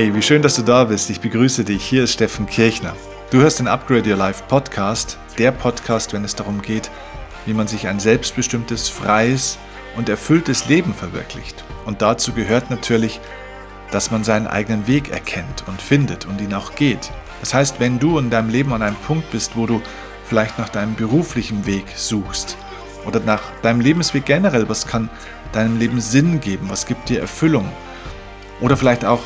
Hey, wie schön, dass du da bist. Ich begrüße dich. Hier ist Steffen Kirchner. Du hörst den Upgrade Your Life Podcast, der Podcast, wenn es darum geht, wie man sich ein selbstbestimmtes, freies und erfülltes Leben verwirklicht. Und dazu gehört natürlich, dass man seinen eigenen Weg erkennt und findet und ihn auch geht. Das heißt, wenn du in deinem Leben an einem Punkt bist, wo du vielleicht nach deinem beruflichen Weg suchst oder nach deinem Lebensweg generell, was kann deinem Leben Sinn geben, was gibt dir Erfüllung, oder vielleicht auch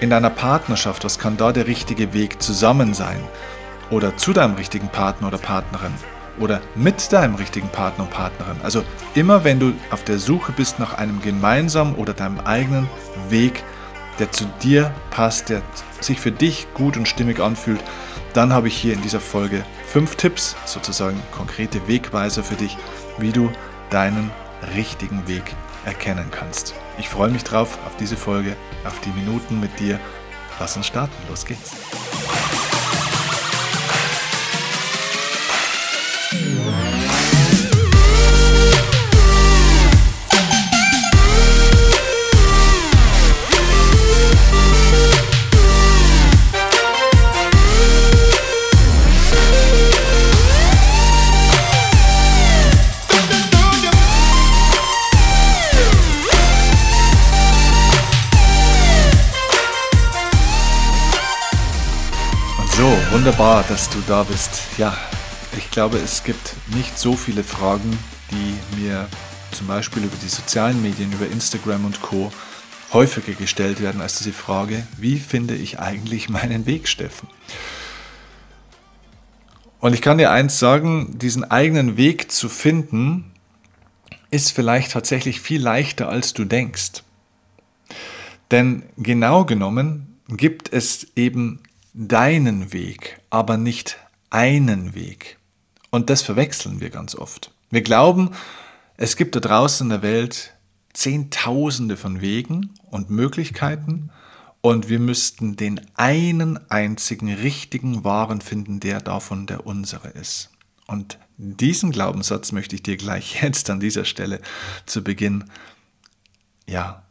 in deiner Partnerschaft, was kann da der richtige Weg zusammen sein? Oder zu deinem richtigen Partner oder Partnerin? Oder mit deinem richtigen Partner und Partnerin? Also immer wenn du auf der Suche bist nach einem gemeinsamen oder deinem eigenen Weg, der zu dir passt, der sich für dich gut und stimmig anfühlt, dann habe ich hier in dieser Folge fünf Tipps, sozusagen konkrete Wegweiser für dich, wie du deinen richtigen Weg erkennen kannst. Ich freue mich drauf, auf diese Folge, auf die Minuten mit dir. Lass uns starten, los geht's. Wunderbar, dass du da bist. Ja, ich glaube, es gibt nicht so viele Fragen, die mir zum Beispiel über die sozialen Medien, über Instagram und Co. häufiger gestellt werden als diese Frage, wie finde ich eigentlich meinen Weg, Steffen? Und ich kann dir eins sagen, diesen eigenen Weg zu finden, ist vielleicht tatsächlich viel leichter, als du denkst. Denn genau genommen gibt es eben deinen Weg, aber nicht einen Weg. Und das verwechseln wir ganz oft. Wir glauben, es gibt da draußen in der Welt Zehntausende von Wegen und Möglichkeiten und wir müssten den einen einzigen richtigen wahren finden, der davon der unsere ist. Und diesen Glaubenssatz möchte ich dir gleich jetzt an dieser Stelle zu Beginn ja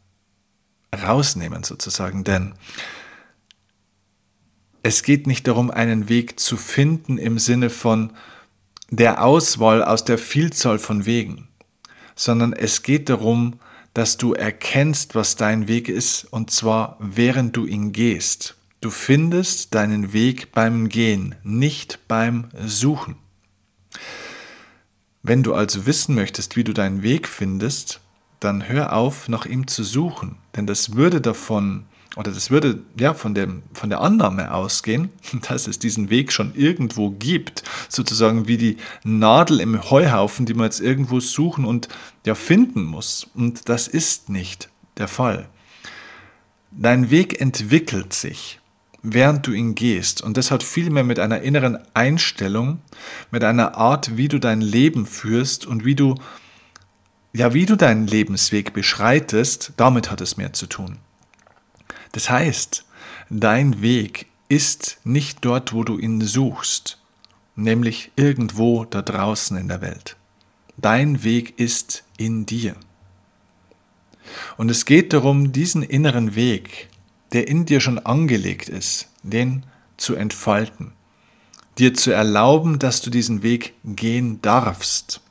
rausnehmen sozusagen, denn es geht nicht darum, einen Weg zu finden im Sinne von der Auswahl aus der Vielzahl von Wegen, sondern es geht darum, dass du erkennst, was dein Weg ist, und zwar während du ihn gehst. Du findest deinen Weg beim Gehen, nicht beim Suchen. Wenn du also wissen möchtest, wie du deinen Weg findest, dann hör auf, nach ihm zu suchen, denn das würde davon oder das würde ja von, dem, von der Annahme ausgehen, dass es diesen Weg schon irgendwo gibt, sozusagen wie die Nadel im Heuhaufen, die man jetzt irgendwo suchen und ja finden muss. Und das ist nicht der Fall. Dein Weg entwickelt sich, während du ihn gehst. Und das hat viel mehr mit einer inneren Einstellung, mit einer Art, wie du dein Leben führst und wie du, ja, wie du deinen Lebensweg beschreitest, damit hat es mehr zu tun. Das heißt, dein Weg ist nicht dort, wo du ihn suchst, nämlich irgendwo da draußen in der Welt. Dein Weg ist in dir. Und es geht darum, diesen inneren Weg, der in dir schon angelegt ist, den zu entfalten, dir zu erlauben, dass du diesen Weg gehen darfst.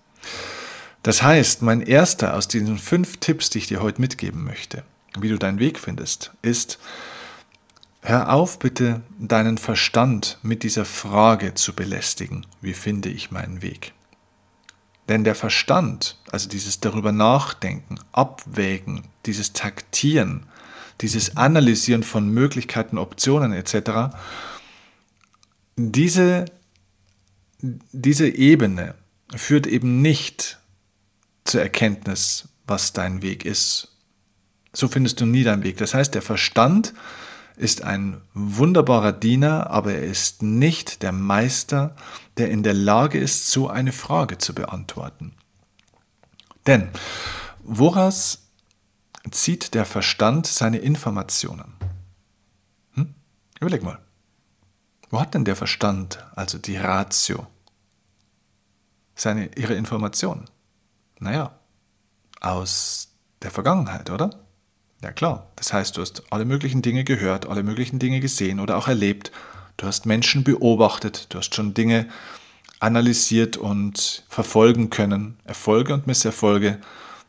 Das heißt, mein erster aus diesen fünf Tipps, die ich dir heute mitgeben möchte, wie du deinen Weg findest, ist, hör auf bitte deinen Verstand mit dieser Frage zu belästigen, wie finde ich meinen Weg? Denn der Verstand, also dieses darüber nachdenken, abwägen, dieses Taktieren, dieses Analysieren von Möglichkeiten, Optionen etc., diese, diese Ebene führt eben nicht zur Erkenntnis, was dein Weg ist so findest du nie deinen Weg. Das heißt, der Verstand ist ein wunderbarer Diener, aber er ist nicht der Meister, der in der Lage ist, so eine Frage zu beantworten. Denn woraus zieht der Verstand seine Informationen? Hm? Überleg mal. Wo hat denn der Verstand, also die Ratio, seine, ihre Informationen? Naja, aus der Vergangenheit, oder? Ja klar, das heißt, du hast alle möglichen Dinge gehört, alle möglichen Dinge gesehen oder auch erlebt. Du hast Menschen beobachtet, du hast schon Dinge analysiert und verfolgen können, Erfolge und Misserfolge.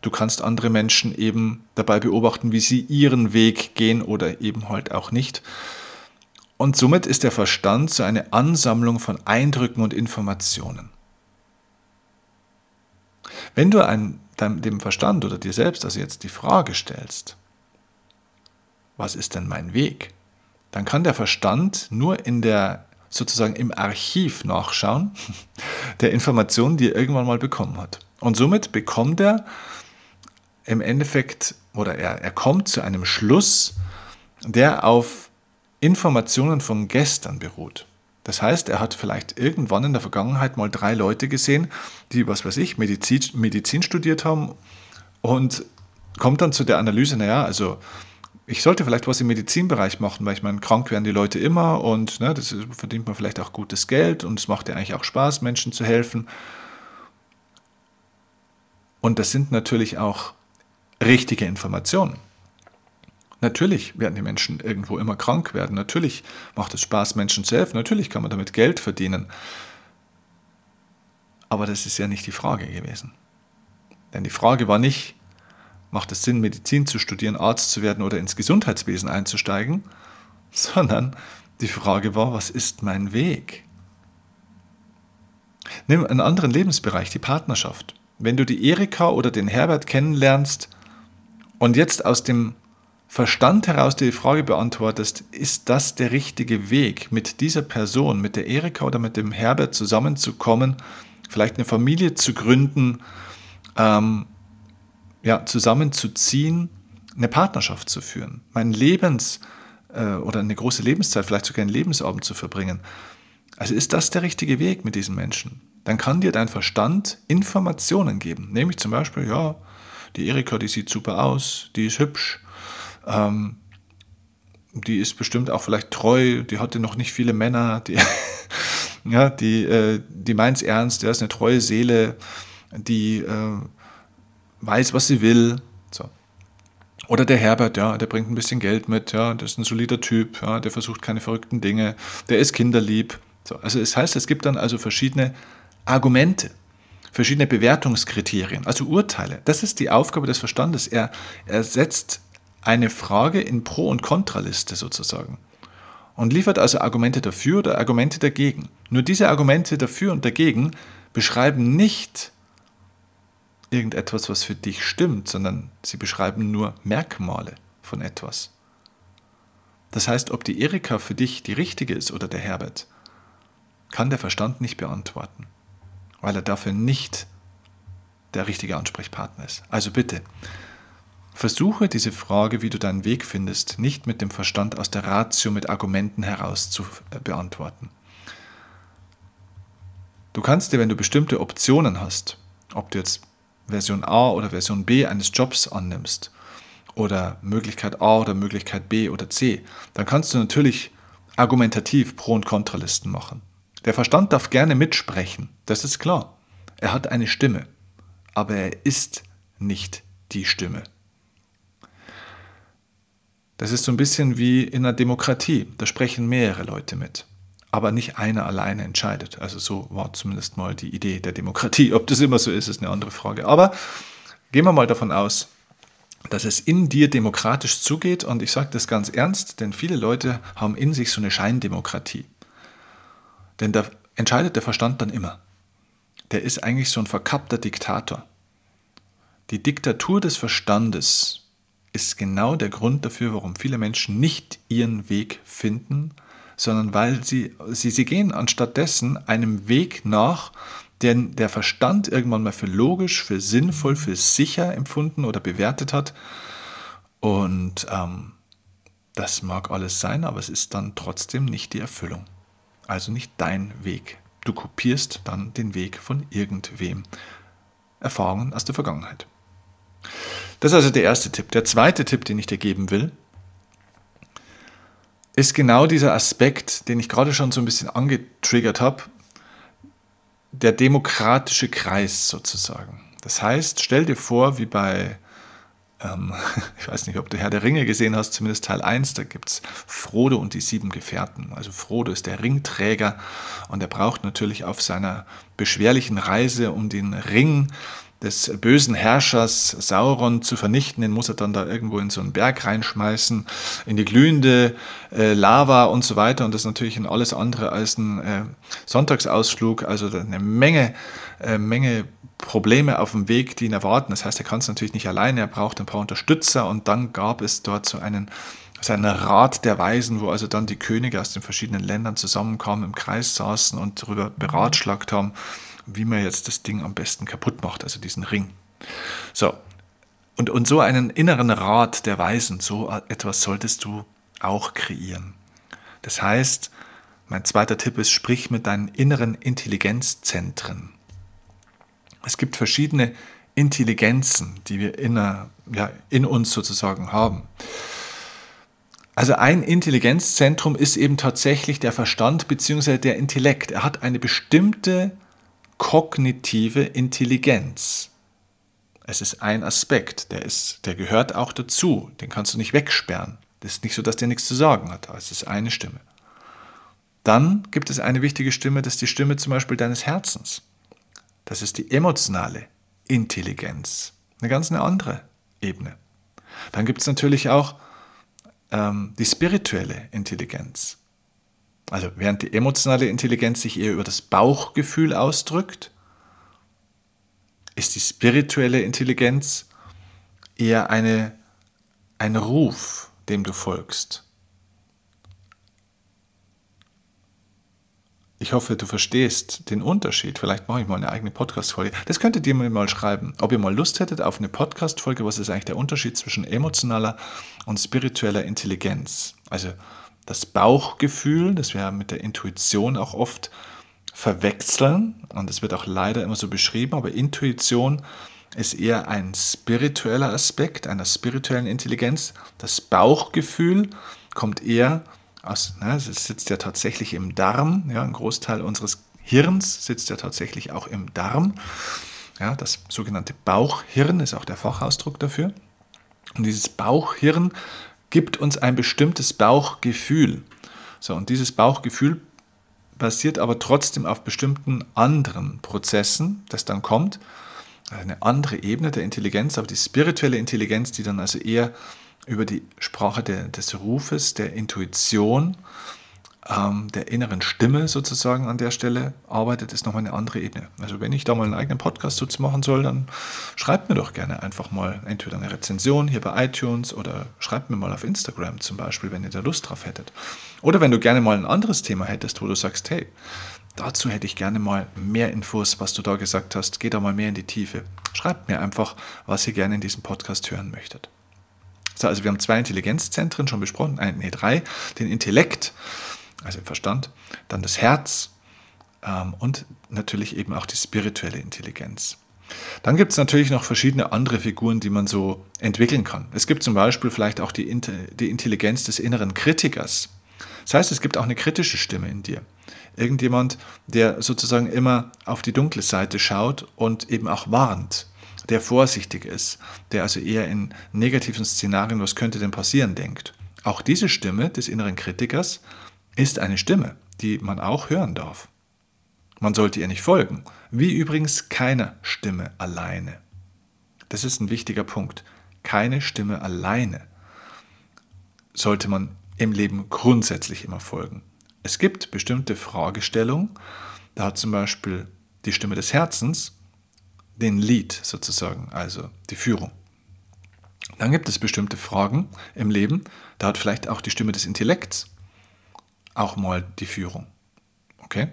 Du kannst andere Menschen eben dabei beobachten, wie sie ihren Weg gehen oder eben halt auch nicht. Und somit ist der Verstand so eine Ansammlung von Eindrücken und Informationen. Wenn du ein, dem Verstand oder dir selbst also jetzt die Frage stellst, was ist denn mein Weg? Dann kann der Verstand nur in der sozusagen im Archiv nachschauen der Informationen, die er irgendwann mal bekommen hat. Und somit bekommt er im Endeffekt oder er, er kommt zu einem Schluss, der auf Informationen von gestern beruht. Das heißt, er hat vielleicht irgendwann in der Vergangenheit mal drei Leute gesehen, die, was weiß ich, Medizin, Medizin studiert haben und kommt dann zu der Analyse, naja, also ich sollte vielleicht was im Medizinbereich machen, weil ich meine, krank werden die Leute immer und ne, das verdient man vielleicht auch gutes Geld und es macht ja eigentlich auch Spaß, Menschen zu helfen. Und das sind natürlich auch richtige Informationen. Natürlich werden die Menschen irgendwo immer krank werden. Natürlich macht es Spaß, Menschen zu helfen. Natürlich kann man damit Geld verdienen. Aber das ist ja nicht die Frage gewesen. Denn die Frage war nicht, macht es Sinn, Medizin zu studieren, Arzt zu werden oder ins Gesundheitswesen einzusteigen, sondern die Frage war, was ist mein Weg? Nimm einen anderen Lebensbereich, die Partnerschaft. Wenn du die Erika oder den Herbert kennenlernst und jetzt aus dem Verstand heraus die Frage beantwortest, ist das der richtige Weg, mit dieser Person, mit der Erika oder mit dem Herbert zusammenzukommen, vielleicht eine Familie zu gründen, ähm, ja, zusammenzuziehen, eine Partnerschaft zu führen, meinen Lebens- äh, oder eine große Lebenszeit, vielleicht sogar einen Lebensabend zu verbringen. Also ist das der richtige Weg mit diesen Menschen? Dann kann dir dein Verstand Informationen geben. Nämlich zum Beispiel, ja, die Erika, die sieht super aus, die ist hübsch, ähm, die ist bestimmt auch vielleicht treu, die hatte noch nicht viele Männer, die, ja, die, äh, die meint es ernst, der ist eine treue Seele, die äh, weiß, was sie will. So. Oder der Herbert, ja, der bringt ein bisschen Geld mit, ja, der ist ein solider Typ, ja, der versucht keine verrückten Dinge, der ist kinderlieb. So. Also es heißt, es gibt dann also verschiedene Argumente, verschiedene Bewertungskriterien, also Urteile. Das ist die Aufgabe des Verstandes. Er, er setzt eine Frage in Pro- und Kontraliste sozusagen und liefert also Argumente dafür oder Argumente dagegen. Nur diese Argumente dafür und dagegen beschreiben nicht irgendetwas, was für dich stimmt, sondern sie beschreiben nur Merkmale von etwas. Das heißt, ob die Erika für dich die richtige ist oder der Herbert, kann der Verstand nicht beantworten, weil er dafür nicht der richtige Ansprechpartner ist. Also bitte, versuche diese Frage, wie du deinen Weg findest, nicht mit dem Verstand aus der Ratio mit Argumenten heraus zu äh, beantworten. Du kannst dir, wenn du bestimmte Optionen hast, ob du jetzt Version A oder Version B eines Jobs annimmst oder Möglichkeit A oder Möglichkeit B oder C, dann kannst du natürlich argumentativ Pro- und Kontralisten machen. Der Verstand darf gerne mitsprechen, das ist klar. Er hat eine Stimme, aber er ist nicht die Stimme. Das ist so ein bisschen wie in einer Demokratie, da sprechen mehrere Leute mit aber nicht einer alleine entscheidet. Also so war zumindest mal die Idee der Demokratie. Ob das immer so ist, ist eine andere Frage. Aber gehen wir mal davon aus, dass es in dir demokratisch zugeht und ich sage das ganz ernst, denn viele Leute haben in sich so eine Scheindemokratie. Denn da entscheidet der Verstand dann immer. Der ist eigentlich so ein verkappter Diktator. Die Diktatur des Verstandes ist genau der Grund dafür, warum viele Menschen nicht ihren Weg finden, sondern weil sie, sie, sie gehen anstattdessen einem Weg nach, den der Verstand irgendwann mal für logisch, für sinnvoll, für sicher empfunden oder bewertet hat. Und ähm, das mag alles sein, aber es ist dann trotzdem nicht die Erfüllung. Also nicht dein Weg. Du kopierst dann den Weg von irgendwem. Erfahrungen aus der Vergangenheit. Das ist also der erste Tipp. Der zweite Tipp, den ich dir geben will, ist genau dieser Aspekt, den ich gerade schon so ein bisschen angetriggert habe, der demokratische Kreis sozusagen. Das heißt, stell dir vor, wie bei ähm, ich weiß nicht, ob du Herr der Ringe gesehen hast, zumindest Teil 1, da gibt es Frodo und die sieben Gefährten. Also Frodo ist der Ringträger und er braucht natürlich auf seiner beschwerlichen Reise um den Ring des bösen Herrschers Sauron zu vernichten, den muss er dann da irgendwo in so einen Berg reinschmeißen, in die glühende äh, Lava und so weiter. Und das ist natürlich alles andere als ein äh, Sonntagsausflug, also eine Menge, äh, Menge Probleme auf dem Weg, die ihn erwarten. Das heißt, er kann es natürlich nicht alleine, er braucht ein paar Unterstützer und dann gab es dort so einen seinen Rat der Weisen, wo also dann die Könige aus den verschiedenen Ländern zusammenkamen, im Kreis saßen und darüber beratschlagt haben, wie man jetzt das Ding am besten kaputt macht, also diesen Ring. So, und, und so einen inneren Rat der Weisen, so etwas solltest du auch kreieren. Das heißt, mein zweiter Tipp ist, sprich mit deinen inneren Intelligenzzentren. Es gibt verschiedene Intelligenzen, die wir in, ja, in uns sozusagen haben. Also ein Intelligenzzentrum ist eben tatsächlich der Verstand bzw. der Intellekt. Er hat eine bestimmte kognitive Intelligenz. Es ist ein Aspekt, der, ist, der gehört auch dazu. Den kannst du nicht wegsperren. Das ist nicht so, dass der nichts zu sagen hat. Es ist eine Stimme. Dann gibt es eine wichtige Stimme, das ist die Stimme zum Beispiel deines Herzens. Das ist die emotionale Intelligenz. Eine ganz eine andere Ebene. Dann gibt es natürlich auch ähm, die spirituelle Intelligenz. Also während die emotionale Intelligenz sich eher über das Bauchgefühl ausdrückt, ist die spirituelle Intelligenz eher eine, ein Ruf, dem du folgst. Ich hoffe, du verstehst den Unterschied. Vielleicht mache ich mal eine eigene Podcast-Folge. Das könntet ihr mir mal schreiben, ob ihr mal Lust hättet auf eine Podcast-Folge. Was ist eigentlich der Unterschied zwischen emotionaler und spiritueller Intelligenz? Also das Bauchgefühl, das wir mit der Intuition auch oft verwechseln. Und es wird auch leider immer so beschrieben, aber Intuition ist eher ein spiritueller Aspekt einer spirituellen Intelligenz. Das Bauchgefühl kommt eher aus, ne, es sitzt ja tatsächlich im Darm, ja, ein Großteil unseres Hirns sitzt ja tatsächlich auch im Darm. Ja, das sogenannte Bauchhirn ist auch der Fachausdruck dafür. Und dieses Bauchhirn gibt uns ein bestimmtes Bauchgefühl. So, und dieses Bauchgefühl basiert aber trotzdem auf bestimmten anderen Prozessen, das dann kommt. Eine andere Ebene der Intelligenz, aber die spirituelle Intelligenz, die dann also eher über die Sprache der, des Rufes, der Intuition, ähm, der inneren Stimme sozusagen an der Stelle arbeitet, ist nochmal eine andere Ebene. Also wenn ich da mal einen eigenen Podcast dazu machen soll, dann schreibt mir doch gerne einfach mal entweder eine Rezension hier bei iTunes oder schreibt mir mal auf Instagram zum Beispiel, wenn ihr da Lust drauf hättet. Oder wenn du gerne mal ein anderes Thema hättest, wo du sagst, hey, dazu hätte ich gerne mal mehr Infos, was du da gesagt hast, geh da mal mehr in die Tiefe. Schreibt mir einfach, was ihr gerne in diesem Podcast hören möchtet. So, also wir haben zwei Intelligenzzentren schon besprochen, äh, nee, drei. Den Intellekt, also im Verstand, dann das Herz ähm, und natürlich eben auch die spirituelle Intelligenz. Dann gibt es natürlich noch verschiedene andere Figuren, die man so entwickeln kann. Es gibt zum Beispiel vielleicht auch die, die Intelligenz des inneren Kritikers. Das heißt, es gibt auch eine kritische Stimme in dir. Irgendjemand, der sozusagen immer auf die dunkle Seite schaut und eben auch warnt der vorsichtig ist, der also eher in negativen Szenarien, was könnte denn passieren, denkt. Auch diese Stimme des inneren Kritikers ist eine Stimme, die man auch hören darf. Man sollte ihr nicht folgen, wie übrigens keine Stimme alleine. Das ist ein wichtiger Punkt. Keine Stimme alleine sollte man im Leben grundsätzlich immer folgen. Es gibt bestimmte Fragestellungen, da hat zum Beispiel die Stimme des Herzens den Lead sozusagen, also die Führung. Dann gibt es bestimmte Fragen im Leben, da hat vielleicht auch die Stimme des Intellekts auch mal die Führung. Okay?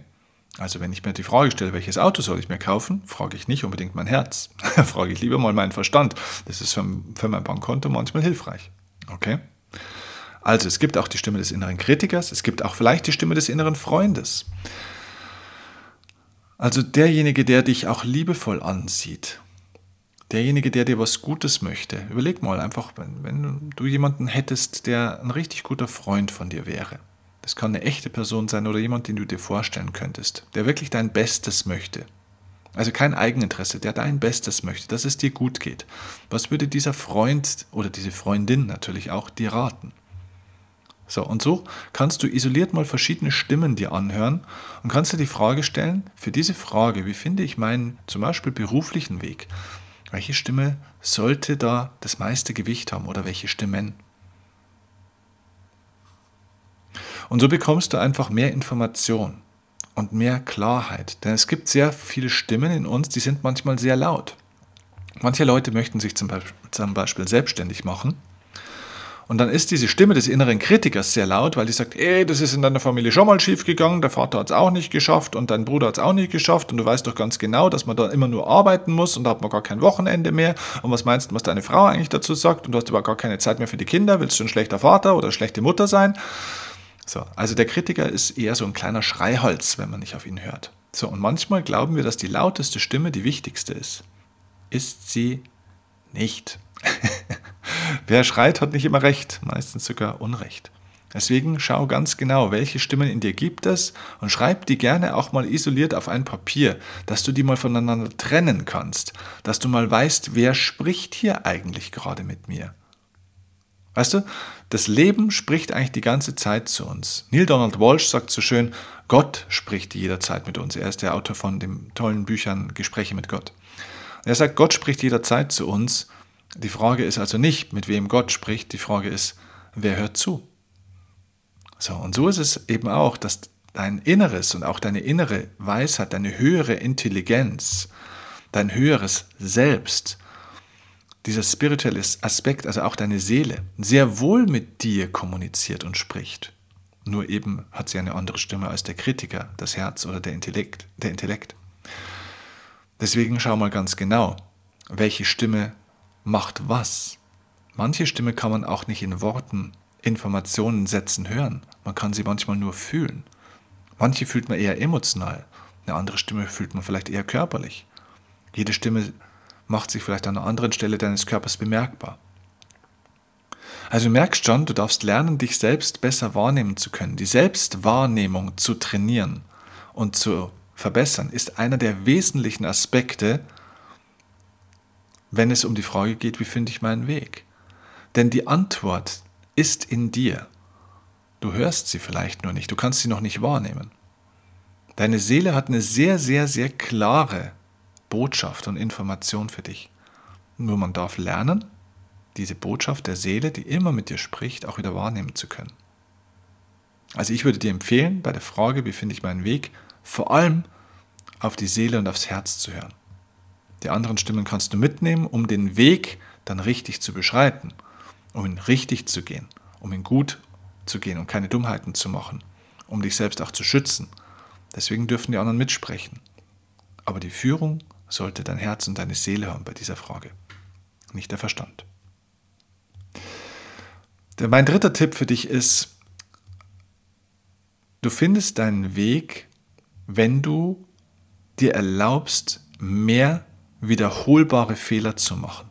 Also wenn ich mir die Frage stelle, welches Auto soll ich mir kaufen, frage ich nicht unbedingt mein Herz, frage ich lieber mal meinen Verstand. Das ist für, für mein Bankkonto manchmal hilfreich. Okay? Also es gibt auch die Stimme des inneren Kritikers, es gibt auch vielleicht die Stimme des inneren Freundes. Also derjenige, der dich auch liebevoll ansieht, derjenige, der dir was Gutes möchte. Überleg mal einfach, wenn, wenn du jemanden hättest, der ein richtig guter Freund von dir wäre. Das kann eine echte Person sein oder jemand, den du dir vorstellen könntest, der wirklich dein Bestes möchte. Also kein Eigeninteresse, der dein Bestes möchte, dass es dir gut geht. Was würde dieser Freund oder diese Freundin natürlich auch dir raten? So, und so kannst du isoliert mal verschiedene Stimmen dir anhören und kannst dir die Frage stellen, für diese Frage, wie finde ich meinen zum Beispiel beruflichen Weg? Welche Stimme sollte da das meiste Gewicht haben oder welche Stimmen? Und so bekommst du einfach mehr Information und mehr Klarheit. Denn es gibt sehr viele Stimmen in uns, die sind manchmal sehr laut. Manche Leute möchten sich zum Beispiel, selbstständig machen. Und dann ist diese Stimme des inneren Kritikers sehr laut, weil die sagt, ey, das ist in deiner Familie schon mal schief gegangen, der Vater hat es auch nicht geschafft und dein Bruder hat es auch nicht geschafft und du weißt doch ganz genau, dass man da immer nur arbeiten muss und da hat man gar kein Wochenende mehr. Und was meinst du, was deine Frau eigentlich dazu sagt? Und du hast aber gar keine Zeit mehr für die Kinder, willst du ein schlechter Vater oder schlechte Mutter sein? So, also der Kritiker ist eher so ein kleiner Schreiholz, wenn man nicht auf ihn hört. So, und manchmal glauben wir, dass die lauteste Stimme die wichtigste ist. Ist sie nicht. Wer schreit, hat nicht immer recht, meistens sogar Unrecht. Deswegen schau ganz genau, welche Stimmen in dir gibt es und schreib die gerne auch mal isoliert auf ein Papier, dass du die mal voneinander trennen kannst, dass du mal weißt, wer spricht hier eigentlich gerade mit mir. Weißt du, das Leben spricht eigentlich die ganze Zeit zu uns. Neil Donald Walsh sagt so schön, Gott spricht jederzeit mit uns. Er ist der Autor von den tollen Büchern Gespräche mit Gott. er sagt, Gott spricht jederzeit zu uns. Die Frage ist also nicht, mit wem Gott spricht, die Frage ist, wer hört zu? So, und so ist es eben auch, dass dein Inneres und auch deine innere Weisheit, deine höhere Intelligenz, dein höheres Selbst dieser spirituelle Aspekt, also auch deine Seele, sehr wohl mit dir kommuniziert und spricht. Nur eben hat sie eine andere Stimme als der Kritiker, das Herz oder der Intellekt. Der Intellekt. Deswegen schau mal ganz genau, welche Stimme macht was. Manche Stimme kann man auch nicht in Worten, Informationen, Sätzen hören. Man kann sie manchmal nur fühlen. Manche fühlt man eher emotional, eine andere Stimme fühlt man vielleicht eher körperlich. Jede Stimme macht sich vielleicht an einer anderen Stelle deines Körpers bemerkbar. Also merkst schon, du darfst lernen, dich selbst besser wahrnehmen zu können. Die Selbstwahrnehmung zu trainieren und zu verbessern, ist einer der wesentlichen Aspekte, wenn es um die Frage geht, wie finde ich meinen Weg. Denn die Antwort ist in dir. Du hörst sie vielleicht nur nicht, du kannst sie noch nicht wahrnehmen. Deine Seele hat eine sehr, sehr, sehr klare Botschaft und Information für dich. Nur man darf lernen, diese Botschaft der Seele, die immer mit dir spricht, auch wieder wahrnehmen zu können. Also ich würde dir empfehlen, bei der Frage, wie finde ich meinen Weg, vor allem auf die Seele und aufs Herz zu hören. Die anderen Stimmen kannst du mitnehmen, um den Weg dann richtig zu beschreiten, um ihn richtig zu gehen, um ihn gut zu gehen und keine Dummheiten zu machen, um dich selbst auch zu schützen. Deswegen dürfen die anderen mitsprechen. Aber die Führung sollte dein Herz und deine Seele haben bei dieser Frage, nicht der Verstand. Mein dritter Tipp für dich ist, du findest deinen Weg, wenn du dir erlaubst, mehr wiederholbare Fehler zu machen.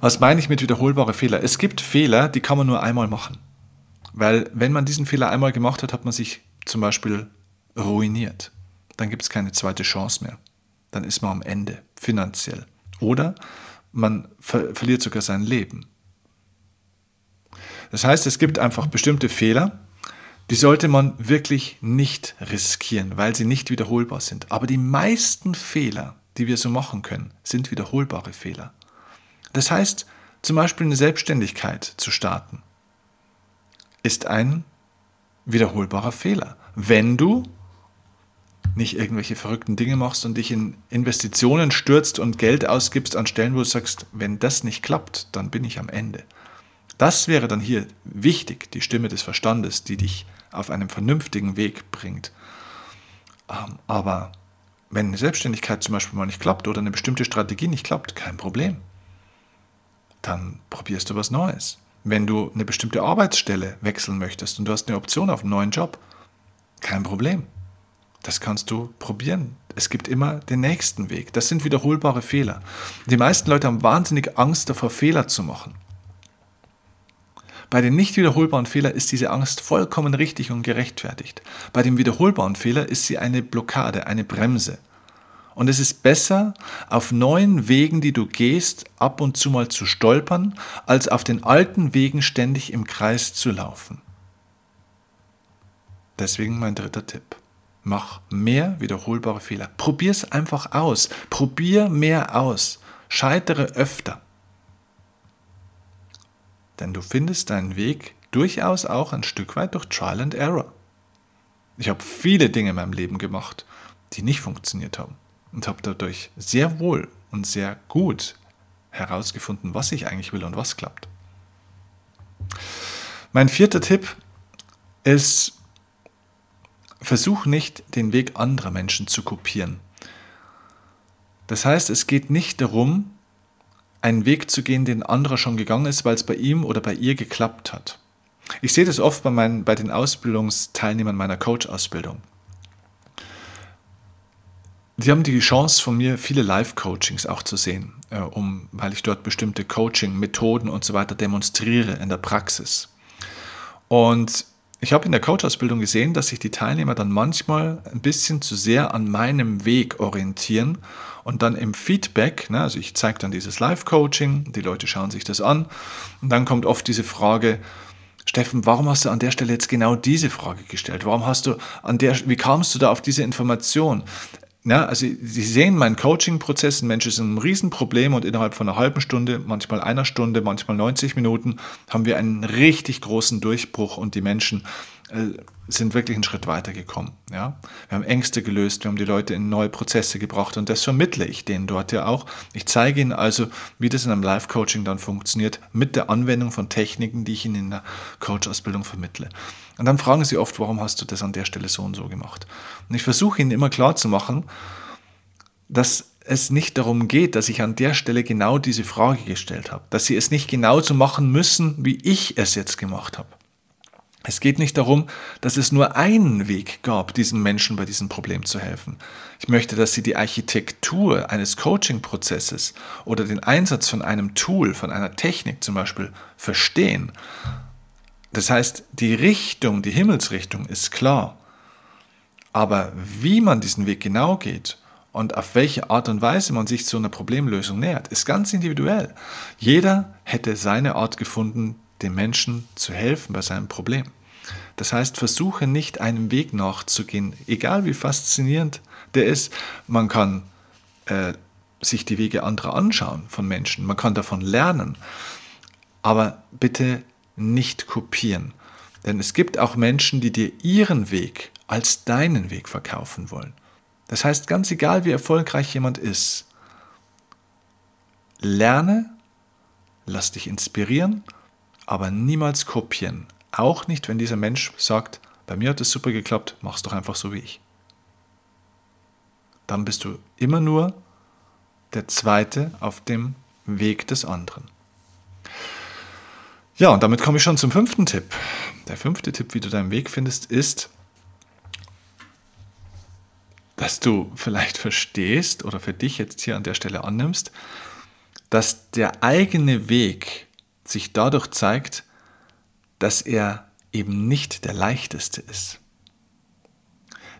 Was meine ich mit wiederholbare Fehler? Es gibt Fehler, die kann man nur einmal machen. Weil wenn man diesen Fehler einmal gemacht hat, hat man sich zum Beispiel ruiniert dann gibt es keine zweite Chance mehr. Dann ist man am Ende, finanziell. Oder man ver verliert sogar sein Leben. Das heißt, es gibt einfach bestimmte Fehler, die sollte man wirklich nicht riskieren, weil sie nicht wiederholbar sind. Aber die meisten Fehler, die wir so machen können, sind wiederholbare Fehler. Das heißt, zum Beispiel eine Selbstständigkeit zu starten, ist ein wiederholbarer Fehler. Wenn du nicht irgendwelche verrückten Dinge machst und dich in Investitionen stürzt und Geld ausgibst an Stellen, wo du sagst, wenn das nicht klappt, dann bin ich am Ende. Das wäre dann hier wichtig, die Stimme des Verstandes, die dich auf einem vernünftigen Weg bringt. Ähm, aber wenn eine Selbstständigkeit zum Beispiel mal nicht klappt oder eine bestimmte Strategie nicht klappt, kein Problem. Dann probierst du was Neues. Wenn du eine bestimmte Arbeitsstelle wechseln möchtest und du hast eine Option auf einen neuen Job, kein Problem das kannst du probieren. Es gibt immer den nächsten Weg. Das sind wiederholbare Fehler. Die meisten Leute haben wahnsinnig Angst davor, Fehler zu machen. Bei den nicht wiederholbaren Fehlern ist diese Angst vollkommen richtig und gerechtfertigt. Bei dem wiederholbaren Fehler ist sie eine Blockade, eine Bremse. Und es ist besser, auf neuen Wegen, die du gehst, ab und zu mal zu stolpern, als auf den alten Wegen ständig im Kreis zu laufen. Deswegen mein dritter Tipp. Mach mehr wiederholbare Fehler. Probier es einfach aus. Probier mehr aus. Scheitere öfter. Denn du findest deinen Weg durchaus auch ein Stück weit durch Trial and Error. Ich habe viele Dinge in meinem Leben gemacht, die nicht funktioniert haben und habe dadurch sehr wohl und sehr gut herausgefunden, was ich eigentlich will und was klappt. Mein vierter Tipp ist, versuch nicht, den Weg anderer Menschen zu kopieren. Das heißt, es geht nicht darum, einen Weg zu gehen, den anderer schon gegangen ist, weil es bei ihm oder bei ihr geklappt hat. Ich sehe das oft bei, meinen, bei den Ausbildungsteilnehmern meiner Coach-Ausbildung. Die haben die Chance von mir, viele Live-Coachings auch zu sehen, äh, um, weil ich dort bestimmte Coaching-Methoden und so weiter demonstriere in der Praxis. Und ich habe in der Coach-Ausbildung gesehen, dass sich die Teilnehmer dann manchmal ein bisschen zu sehr an meinem Weg orientieren und dann im Feedback, ne, also ich zeige dann dieses Live-Coaching, die Leute schauen sich das an und dann kommt oft diese Frage, Steffen, warum hast du an der Stelle jetzt genau diese Frage gestellt? Warum hast du an der, wie kamst du da auf diese Information? Ja, also Sie sehen meinen Coaching-Prozess, ein Mensch ist ein Riesenproblem und innerhalb von einer halben Stunde, manchmal einer Stunde, manchmal 90 Minuten haben wir einen richtig großen Durchbruch und die Menschen sind wirklich einen Schritt weitergekommen. Ja? Wir haben Ängste gelöst, wir haben die Leute in neue Prozesse gebracht und das vermittle ich denen dort ja auch. Ich zeige ihnen also, wie das in einem Live-Coaching dann funktioniert, mit der Anwendung von Techniken, die ich ihnen in der Coach-Ausbildung vermittle. Und dann fragen sie oft, warum hast du das an der Stelle so und so gemacht? Und ich versuche ihnen immer klar zu machen, dass es nicht darum geht, dass ich an der Stelle genau diese Frage gestellt habe, dass sie es nicht genauso machen müssen, wie ich es jetzt gemacht habe. Es geht nicht darum, dass es nur einen Weg gab, diesem Menschen bei diesem Problem zu helfen. Ich möchte, dass Sie die Architektur eines Coaching-Prozesses oder den Einsatz von einem Tool, von einer Technik zum Beispiel verstehen. Das heißt, die Richtung, die Himmelsrichtung ist klar. Aber wie man diesen Weg genau geht und auf welche Art und Weise man sich zu einer Problemlösung nähert, ist ganz individuell. Jeder hätte seine Art gefunden, dem Menschen zu helfen bei seinem Problem. Das heißt, versuche nicht einem Weg nachzugehen, egal wie faszinierend der ist. Man kann äh, sich die Wege anderer anschauen von Menschen, man kann davon lernen, aber bitte nicht kopieren. Denn es gibt auch Menschen, die dir ihren Weg als deinen Weg verkaufen wollen. Das heißt, ganz egal wie erfolgreich jemand ist, lerne, lass dich inspirieren aber niemals kopieren. Auch nicht, wenn dieser Mensch sagt, bei mir hat es super geklappt, mach's doch einfach so wie ich. Dann bist du immer nur der Zweite auf dem Weg des anderen. Ja, und damit komme ich schon zum fünften Tipp. Der fünfte Tipp, wie du deinen Weg findest, ist, dass du vielleicht verstehst oder für dich jetzt hier an der Stelle annimmst, dass der eigene Weg sich dadurch zeigt, dass er eben nicht der leichteste ist.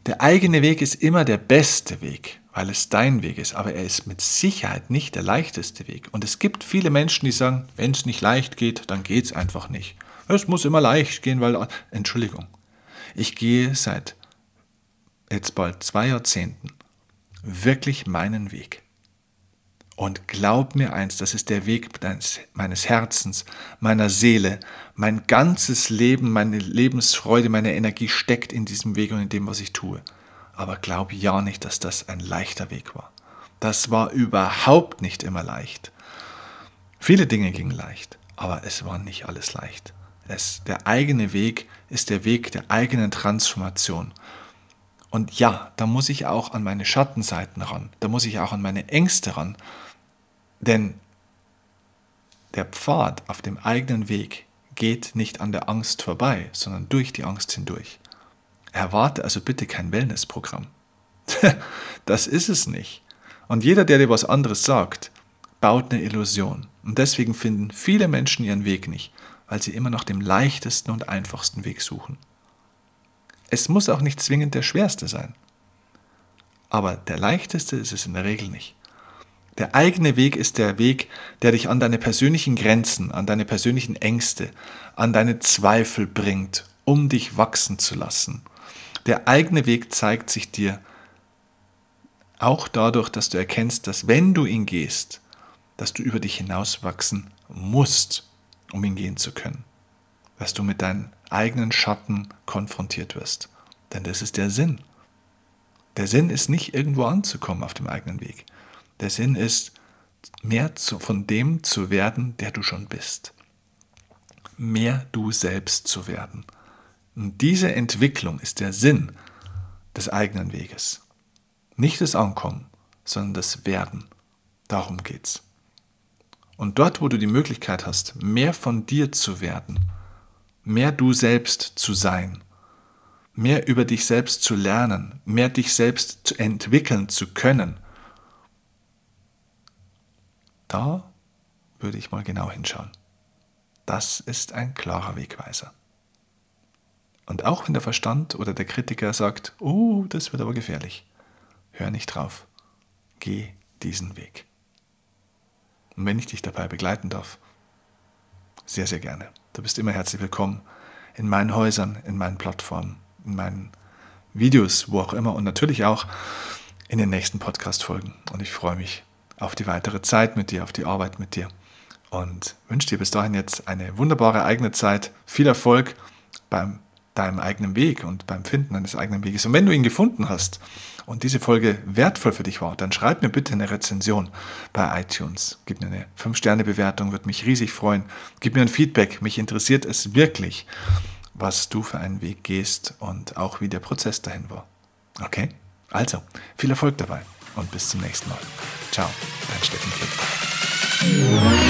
Der eigene Weg ist immer der beste Weg, weil es dein Weg ist, aber er ist mit Sicherheit nicht der leichteste Weg. Und es gibt viele Menschen, die sagen, wenn es nicht leicht geht, dann geht es einfach nicht. Es muss immer leicht gehen, weil... Entschuldigung, ich gehe seit jetzt bald zwei Jahrzehnten wirklich meinen Weg. Und glaub mir eins, das ist der Weg meines Herzens, meiner Seele. Mein ganzes Leben, meine Lebensfreude, meine Energie steckt in diesem Weg und in dem, was ich tue. Aber glaub ja nicht, dass das ein leichter Weg war. Das war überhaupt nicht immer leicht. Viele Dinge gingen leicht, aber es war nicht alles leicht. Es, der eigene Weg ist der Weg der eigenen Transformation. Und ja, da muss ich auch an meine Schattenseiten ran, da muss ich auch an meine Ängste ran, denn der Pfad auf dem eigenen Weg geht nicht an der Angst vorbei, sondern durch die Angst hindurch. Erwarte also bitte kein Wellnessprogramm. das ist es nicht. Und jeder, der dir was anderes sagt, baut eine Illusion. Und deswegen finden viele Menschen ihren Weg nicht, weil sie immer nach dem leichtesten und einfachsten Weg suchen. Es muss auch nicht zwingend der schwerste sein. Aber der leichteste ist es in der Regel nicht. Der eigene Weg ist der Weg, der dich an deine persönlichen Grenzen, an deine persönlichen Ängste, an deine Zweifel bringt, um dich wachsen zu lassen. Der eigene Weg zeigt sich dir auch dadurch, dass du erkennst, dass wenn du ihn gehst, dass du über dich hinauswachsen musst, um ihn gehen zu können. Dass du mit deinen eigenen Schatten konfrontiert wirst. Denn das ist der Sinn. Der Sinn ist nicht irgendwo anzukommen auf dem eigenen Weg. Der Sinn ist, mehr zu, von dem zu werden, der du schon bist. Mehr du selbst zu werden. Und diese Entwicklung ist der Sinn des eigenen Weges. Nicht das Ankommen, sondern das Werden. Darum geht's. Und dort, wo du die Möglichkeit hast, mehr von dir zu werden, mehr du selbst zu sein, mehr über dich selbst zu lernen, mehr dich selbst zu entwickeln zu können, da würde ich mal genau hinschauen. Das ist ein klarer Wegweiser. Und auch wenn der Verstand oder der Kritiker sagt, oh, das wird aber gefährlich, hör nicht drauf. Geh diesen Weg. Und wenn ich dich dabei begleiten darf, sehr, sehr gerne. Du bist immer herzlich willkommen in meinen Häusern, in meinen Plattformen, in meinen Videos, wo auch immer und natürlich auch in den nächsten Podcast-Folgen. Und ich freue mich auf die weitere Zeit mit dir, auf die Arbeit mit dir und wünsche dir bis dahin jetzt eine wunderbare eigene Zeit, viel Erfolg beim deinem eigenen Weg und beim Finden deines eigenen Weges. Und wenn du ihn gefunden hast und diese Folge wertvoll für dich war, dann schreib mir bitte eine Rezension bei iTunes. Gib mir eine 5-Sterne-Bewertung, würde mich riesig freuen. Gib mir ein Feedback. Mich interessiert es wirklich, was du für einen Weg gehst und auch wie der Prozess dahin war. Okay? Also, viel Erfolg dabei und bis zum nächsten Mal. Ciao, dein Steffen Kind.